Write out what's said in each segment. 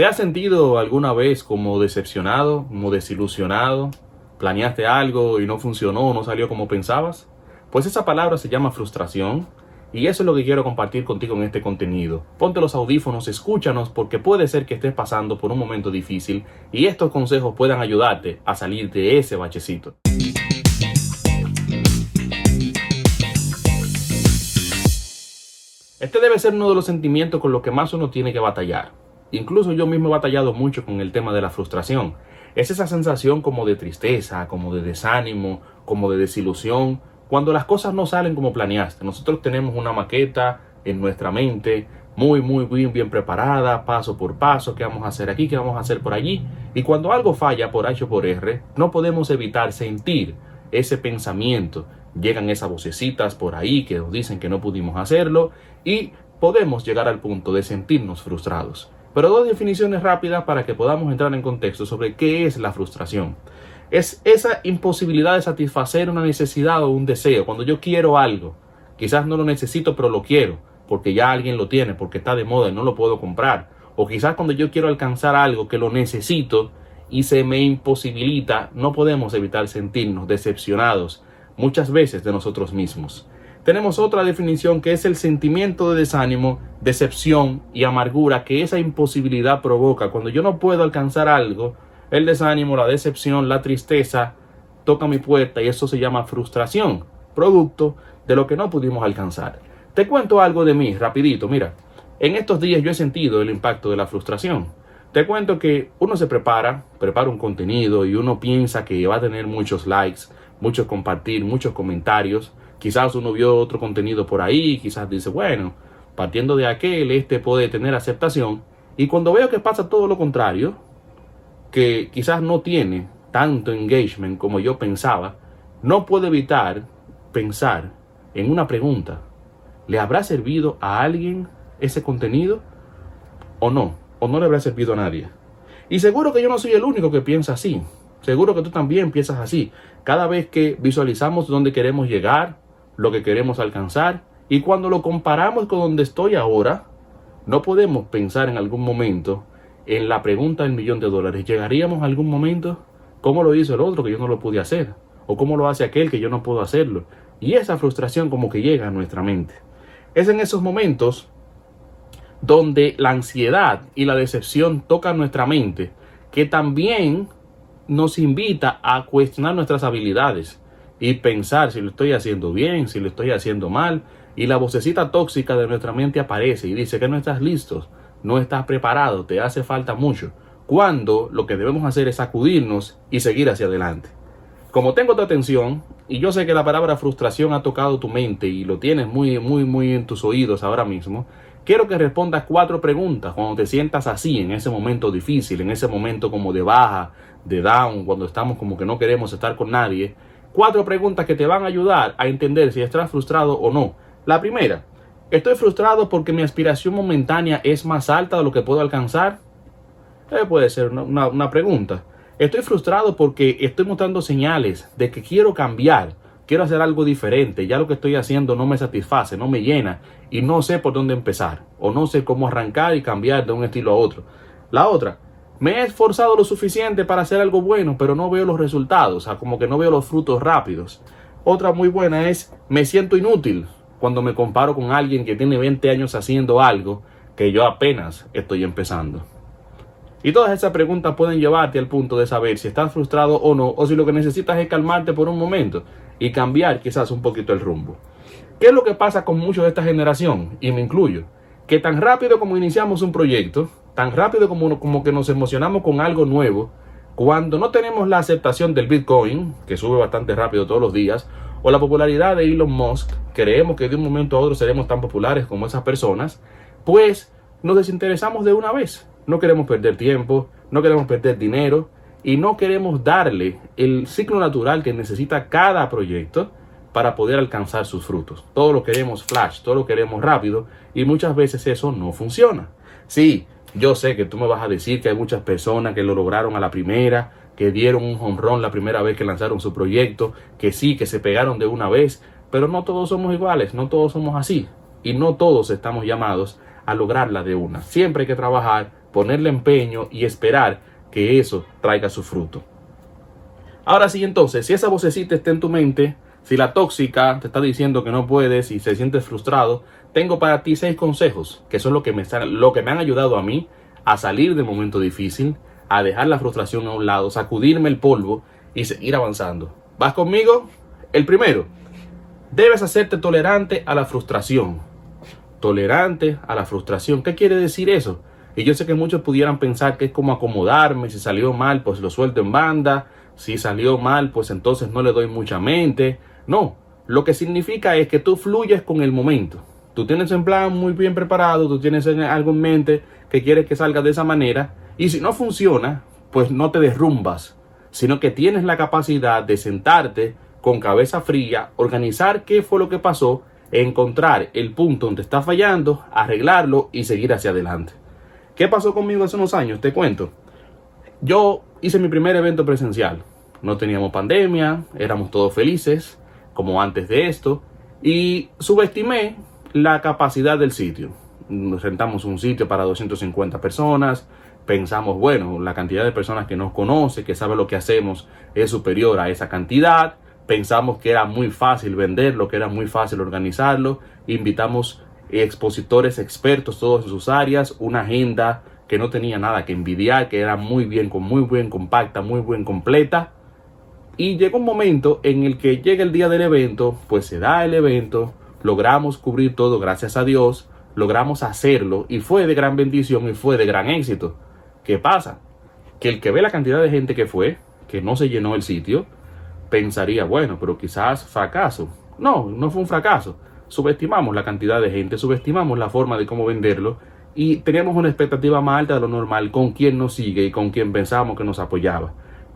¿Te has sentido alguna vez como decepcionado, como desilusionado? ¿Planeaste algo y no funcionó, no salió como pensabas? Pues esa palabra se llama frustración y eso es lo que quiero compartir contigo en este contenido. Ponte los audífonos, escúchanos porque puede ser que estés pasando por un momento difícil y estos consejos puedan ayudarte a salir de ese bachecito. Este debe ser uno de los sentimientos con los que más uno tiene que batallar. Incluso yo mismo he batallado mucho con el tema de la frustración. Es esa sensación como de tristeza, como de desánimo, como de desilusión, cuando las cosas no salen como planeaste. Nosotros tenemos una maqueta en nuestra mente, muy, muy bien, bien preparada, paso por paso, qué vamos a hacer aquí, qué vamos a hacer por allí. Y cuando algo falla por H o por R, no podemos evitar sentir ese pensamiento, llegan esas vocecitas por ahí que nos dicen que no pudimos hacerlo y podemos llegar al punto de sentirnos frustrados. Pero dos definiciones rápidas para que podamos entrar en contexto sobre qué es la frustración. Es esa imposibilidad de satisfacer una necesidad o un deseo. Cuando yo quiero algo, quizás no lo necesito, pero lo quiero, porque ya alguien lo tiene, porque está de moda y no lo puedo comprar. O quizás cuando yo quiero alcanzar algo que lo necesito y se me imposibilita, no podemos evitar sentirnos decepcionados, muchas veces de nosotros mismos. Tenemos otra definición que es el sentimiento de desánimo, decepción y amargura que esa imposibilidad provoca. Cuando yo no puedo alcanzar algo, el desánimo, la decepción, la tristeza toca mi puerta y eso se llama frustración, producto de lo que no pudimos alcanzar. Te cuento algo de mí, rapidito, mira. En estos días yo he sentido el impacto de la frustración. Te cuento que uno se prepara, prepara un contenido y uno piensa que va a tener muchos likes, muchos compartir, muchos comentarios. Quizás uno vio otro contenido por ahí, quizás dice, bueno, partiendo de aquel, este puede tener aceptación. Y cuando veo que pasa todo lo contrario, que quizás no tiene tanto engagement como yo pensaba, no puedo evitar pensar en una pregunta. ¿Le habrá servido a alguien ese contenido o no? ¿O no le habrá servido a nadie? Y seguro que yo no soy el único que piensa así. Seguro que tú también piensas así. Cada vez que visualizamos dónde queremos llegar, lo que queremos alcanzar, y cuando lo comparamos con donde estoy ahora, no podemos pensar en algún momento en la pregunta del millón de dólares. ¿Llegaríamos a algún momento? ¿Cómo lo hizo el otro que yo no lo pude hacer? ¿O cómo lo hace aquel que yo no puedo hacerlo? Y esa frustración como que llega a nuestra mente. Es en esos momentos donde la ansiedad y la decepción tocan nuestra mente, que también nos invita a cuestionar nuestras habilidades y pensar si lo estoy haciendo bien, si lo estoy haciendo mal. Y la vocecita tóxica de nuestra mente aparece y dice que no estás listo, no estás preparado, te hace falta mucho. Cuando lo que debemos hacer es sacudirnos y seguir hacia adelante. Como tengo tu atención y yo sé que la palabra frustración ha tocado tu mente y lo tienes muy, muy, muy en tus oídos ahora mismo, quiero que respondas cuatro preguntas cuando te sientas así, en ese momento difícil, en ese momento como de baja, de down, cuando estamos como que no queremos estar con nadie, cuatro preguntas que te van a ayudar a entender si estás frustrado o no. La primera, ¿estoy frustrado porque mi aspiración momentánea es más alta de lo que puedo alcanzar? Eh, puede ser una, una pregunta. Estoy frustrado porque estoy mostrando señales de que quiero cambiar, quiero hacer algo diferente, ya lo que estoy haciendo no me satisface, no me llena y no sé por dónde empezar o no sé cómo arrancar y cambiar de un estilo a otro. La otra, me he esforzado lo suficiente para hacer algo bueno, pero no veo los resultados, o sea, como que no veo los frutos rápidos. Otra muy buena es, me siento inútil cuando me comparo con alguien que tiene 20 años haciendo algo que yo apenas estoy empezando. Y todas esas preguntas pueden llevarte al punto de saber si estás frustrado o no, o si lo que necesitas es calmarte por un momento y cambiar quizás un poquito el rumbo. ¿Qué es lo que pasa con muchos de esta generación? Y me incluyo. Que tan rápido como iniciamos un proyecto, tan rápido como, como que nos emocionamos con algo nuevo, cuando no tenemos la aceptación del Bitcoin, que sube bastante rápido todos los días, o la popularidad de Elon Musk, creemos que de un momento a otro seremos tan populares como esas personas, pues nos desinteresamos de una vez. No queremos perder tiempo, no queremos perder dinero y no queremos darle el ciclo natural que necesita cada proyecto para poder alcanzar sus frutos. Todo lo queremos flash, todo lo queremos rápido y muchas veces eso no funciona. Sí, yo sé que tú me vas a decir que hay muchas personas que lo lograron a la primera, que dieron un home la primera vez que lanzaron su proyecto, que sí, que se pegaron de una vez, pero no todos somos iguales, no todos somos así y no todos estamos llamados a lograrla de una. Siempre hay que trabajar ponerle empeño y esperar que eso traiga su fruto. Ahora sí, entonces, si esa vocecita está en tu mente, si la tóxica te está diciendo que no puedes y se sientes frustrado, tengo para ti seis consejos, que son lo que me, lo que me han ayudado a mí a salir del momento difícil, a dejar la frustración a un lado, sacudirme el polvo y seguir avanzando. ¿Vas conmigo? El primero, debes hacerte tolerante a la frustración. Tolerante a la frustración. ¿Qué quiere decir eso? Y yo sé que muchos pudieran pensar que es como acomodarme, si salió mal, pues lo suelto en banda, si salió mal, pues entonces no le doy mucha mente. No, lo que significa es que tú fluyes con el momento. Tú tienes un plan muy bien preparado, tú tienes algo en mente que quieres que salga de esa manera, y si no funciona, pues no te derrumbas, sino que tienes la capacidad de sentarte con cabeza fría, organizar qué fue lo que pasó, encontrar el punto donde está fallando, arreglarlo y seguir hacia adelante. ¿Qué pasó conmigo hace unos años? Te cuento. Yo hice mi primer evento presencial. No teníamos pandemia, éramos todos felices, como antes de esto, y subestimé la capacidad del sitio. Rentamos un sitio para 250 personas, pensamos, bueno, la cantidad de personas que nos conoce, que sabe lo que hacemos, es superior a esa cantidad. Pensamos que era muy fácil venderlo, que era muy fácil organizarlo. Invitamos expositores expertos todos en sus áreas, una agenda que no tenía nada que envidiar, que era muy bien, con muy bien compacta, muy bien completa. Y llega un momento en el que llega el día del evento, pues se da el evento, logramos cubrir todo gracias a Dios, logramos hacerlo y fue de gran bendición y fue de gran éxito. ¿Qué pasa? Que el que ve la cantidad de gente que fue, que no se llenó el sitio, pensaría, bueno, pero quizás fracaso. No, no fue un fracaso. Subestimamos la cantidad de gente, subestimamos la forma de cómo venderlo y teníamos una expectativa más alta de lo normal con quien nos sigue y con quien pensamos que nos apoyaba.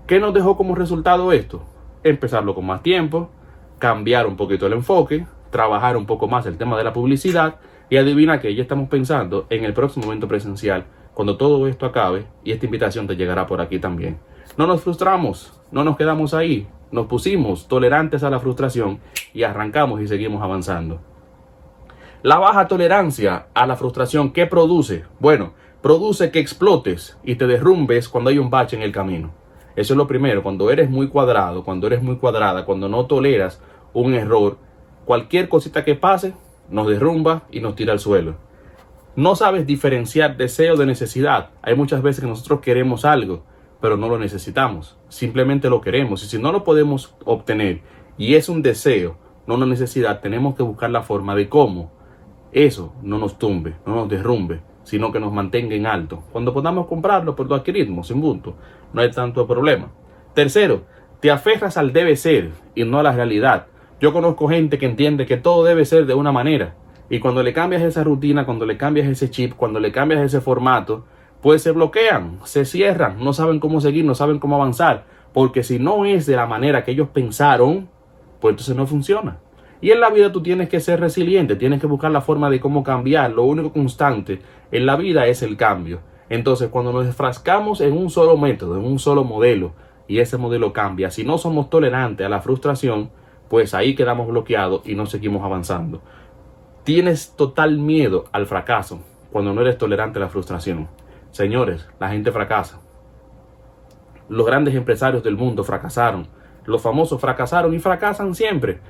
¿Qué nos dejó como resultado esto? Empezarlo con más tiempo, cambiar un poquito el enfoque, trabajar un poco más el tema de la publicidad y adivina que ya estamos pensando en el próximo evento presencial cuando todo esto acabe y esta invitación te llegará por aquí también. No nos frustramos, no nos quedamos ahí, nos pusimos tolerantes a la frustración y arrancamos y seguimos avanzando. La baja tolerancia a la frustración, ¿qué produce? Bueno, produce que explotes y te derrumbes cuando hay un bache en el camino. Eso es lo primero, cuando eres muy cuadrado, cuando eres muy cuadrada, cuando no toleras un error, cualquier cosita que pase nos derrumba y nos tira al suelo. No sabes diferenciar deseo de necesidad. Hay muchas veces que nosotros queremos algo, pero no lo necesitamos. Simplemente lo queremos. Y si no lo podemos obtener y es un deseo, no una necesidad, tenemos que buscar la forma de cómo eso no nos tumbe, no nos derrumbe, sino que nos mantenga en alto. Cuando podamos comprarlo, pues lo adquirimos sin punto. No hay tanto problema. Tercero, te aferras al debe ser y no a la realidad. Yo conozco gente que entiende que todo debe ser de una manera. Y cuando le cambias esa rutina, cuando le cambias ese chip, cuando le cambias ese formato, pues se bloquean, se cierran, no saben cómo seguir, no saben cómo avanzar. Porque si no es de la manera que ellos pensaron, pues entonces no funciona. Y en la vida tú tienes que ser resiliente, tienes que buscar la forma de cómo cambiar. Lo único constante en la vida es el cambio. Entonces, cuando nos enfrascamos en un solo método, en un solo modelo, y ese modelo cambia, si no somos tolerantes a la frustración, pues ahí quedamos bloqueados y no seguimos avanzando. Tienes total miedo al fracaso cuando no eres tolerante a la frustración. Señores, la gente fracasa. Los grandes empresarios del mundo fracasaron. Los famosos fracasaron y fracasan siempre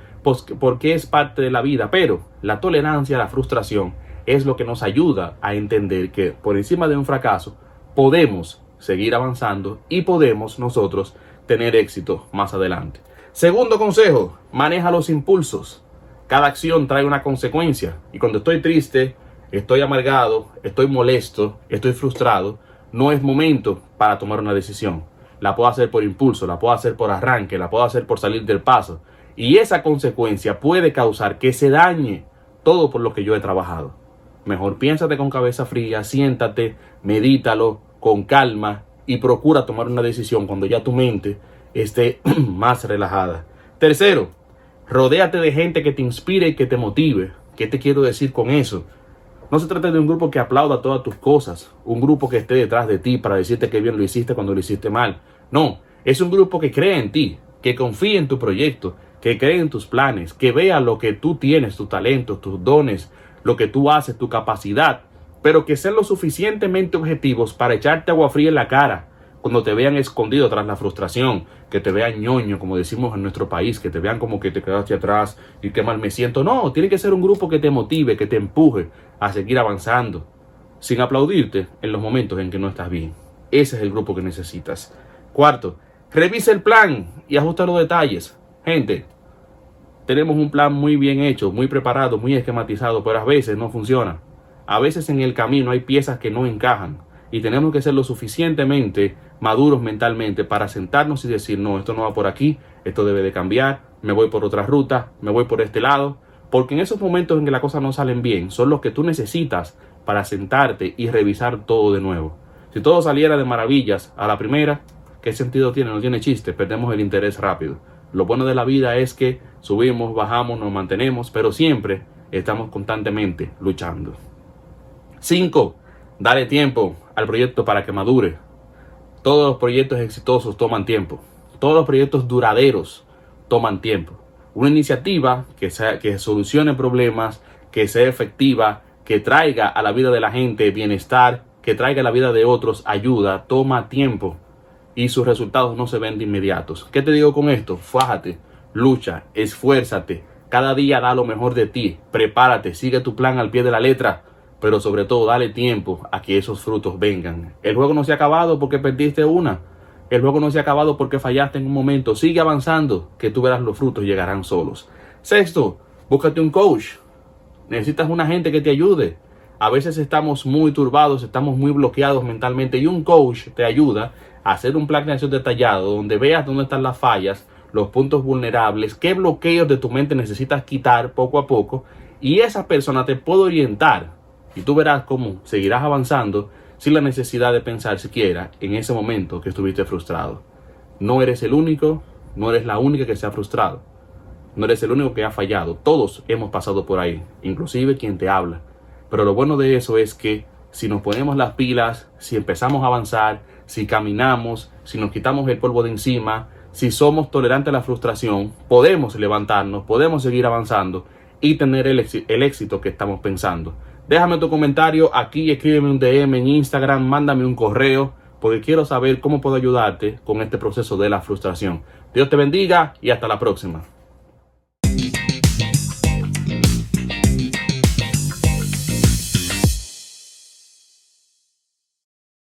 porque es parte de la vida, pero la tolerancia a la frustración es lo que nos ayuda a entender que por encima de un fracaso podemos seguir avanzando y podemos nosotros tener éxito más adelante. Segundo consejo, maneja los impulsos. Cada acción trae una consecuencia y cuando estoy triste, estoy amargado, estoy molesto, estoy frustrado, no es momento para tomar una decisión. La puedo hacer por impulso, la puedo hacer por arranque, la puedo hacer por salir del paso, y esa consecuencia puede causar que se dañe todo por lo que yo he trabajado. Mejor piénsate con cabeza fría, siéntate, medítalo con calma y procura tomar una decisión cuando ya tu mente esté más relajada. Tercero, rodéate de gente que te inspire y que te motive. ¿Qué te quiero decir con eso? No se trata de un grupo que aplauda todas tus cosas, un grupo que esté detrás de ti para decirte que bien lo hiciste cuando lo hiciste mal. No, es un grupo que cree en ti, que confía en tu proyecto, que cree en tus planes, que vea lo que tú tienes, tus talentos, tus dones, lo que tú haces, tu capacidad, pero que sean lo suficientemente objetivos para echarte agua fría en la cara cuando te vean escondido tras la frustración, que te vean ñoño, como decimos en nuestro país, que te vean como que te quedaste atrás y qué mal me siento. No, tiene que ser un grupo que te motive, que te empuje a seguir avanzando, sin aplaudirte en los momentos en que no estás bien. Ese es el grupo que necesitas. Cuarto, revisa el plan y ajusta los detalles. Gente, tenemos un plan muy bien hecho, muy preparado, muy esquematizado, pero a veces no funciona. A veces en el camino hay piezas que no encajan y tenemos que ser lo suficientemente maduros mentalmente para sentarnos y decir, no, esto no va por aquí, esto debe de cambiar, me voy por otra ruta, me voy por este lado, porque en esos momentos en que las cosas no salen bien, son los que tú necesitas para sentarte y revisar todo de nuevo. Si todo saliera de maravillas a la primera, ¿qué sentido tiene? No tiene chiste, perdemos el interés rápido. Lo bueno de la vida es que subimos, bajamos, nos mantenemos, pero siempre estamos constantemente luchando. 5. Dale tiempo al proyecto para que madure. Todos los proyectos exitosos toman tiempo. Todos los proyectos duraderos toman tiempo. Una iniciativa que, que solucione problemas, que sea efectiva, que traiga a la vida de la gente bienestar, que traiga a la vida de otros ayuda, toma tiempo y sus resultados no se ven de inmediatos. ¿Qué te digo con esto? Fájate, lucha, esfuérzate, cada día da lo mejor de ti, prepárate, sigue tu plan al pie de la letra pero sobre todo dale tiempo a que esos frutos vengan. El juego no se ha acabado porque perdiste una. El juego no se ha acabado porque fallaste en un momento. Sigue avanzando, que tú verás los frutos llegarán solos. Sexto, búscate un coach. Necesitas una gente que te ayude. A veces estamos muy turbados, estamos muy bloqueados mentalmente y un coach te ayuda a hacer un plan de acción detallado donde veas dónde están las fallas, los puntos vulnerables, qué bloqueos de tu mente necesitas quitar poco a poco y esa persona te puede orientar y tú verás cómo seguirás avanzando sin la necesidad de pensar siquiera en ese momento que estuviste frustrado. No eres el único, no eres la única que se ha frustrado. No eres el único que ha fallado. Todos hemos pasado por ahí, inclusive quien te habla. Pero lo bueno de eso es que si nos ponemos las pilas, si empezamos a avanzar, si caminamos, si nos quitamos el polvo de encima, si somos tolerantes a la frustración, podemos levantarnos, podemos seguir avanzando y tener el, éxito que estamos pensando. Déjame tu comentario aquí, escríbeme un DM en Instagram, mándame un correo, porque quiero saber cómo puedo ayudarte con este proceso de la frustración. Dios te bendiga y hasta la próxima.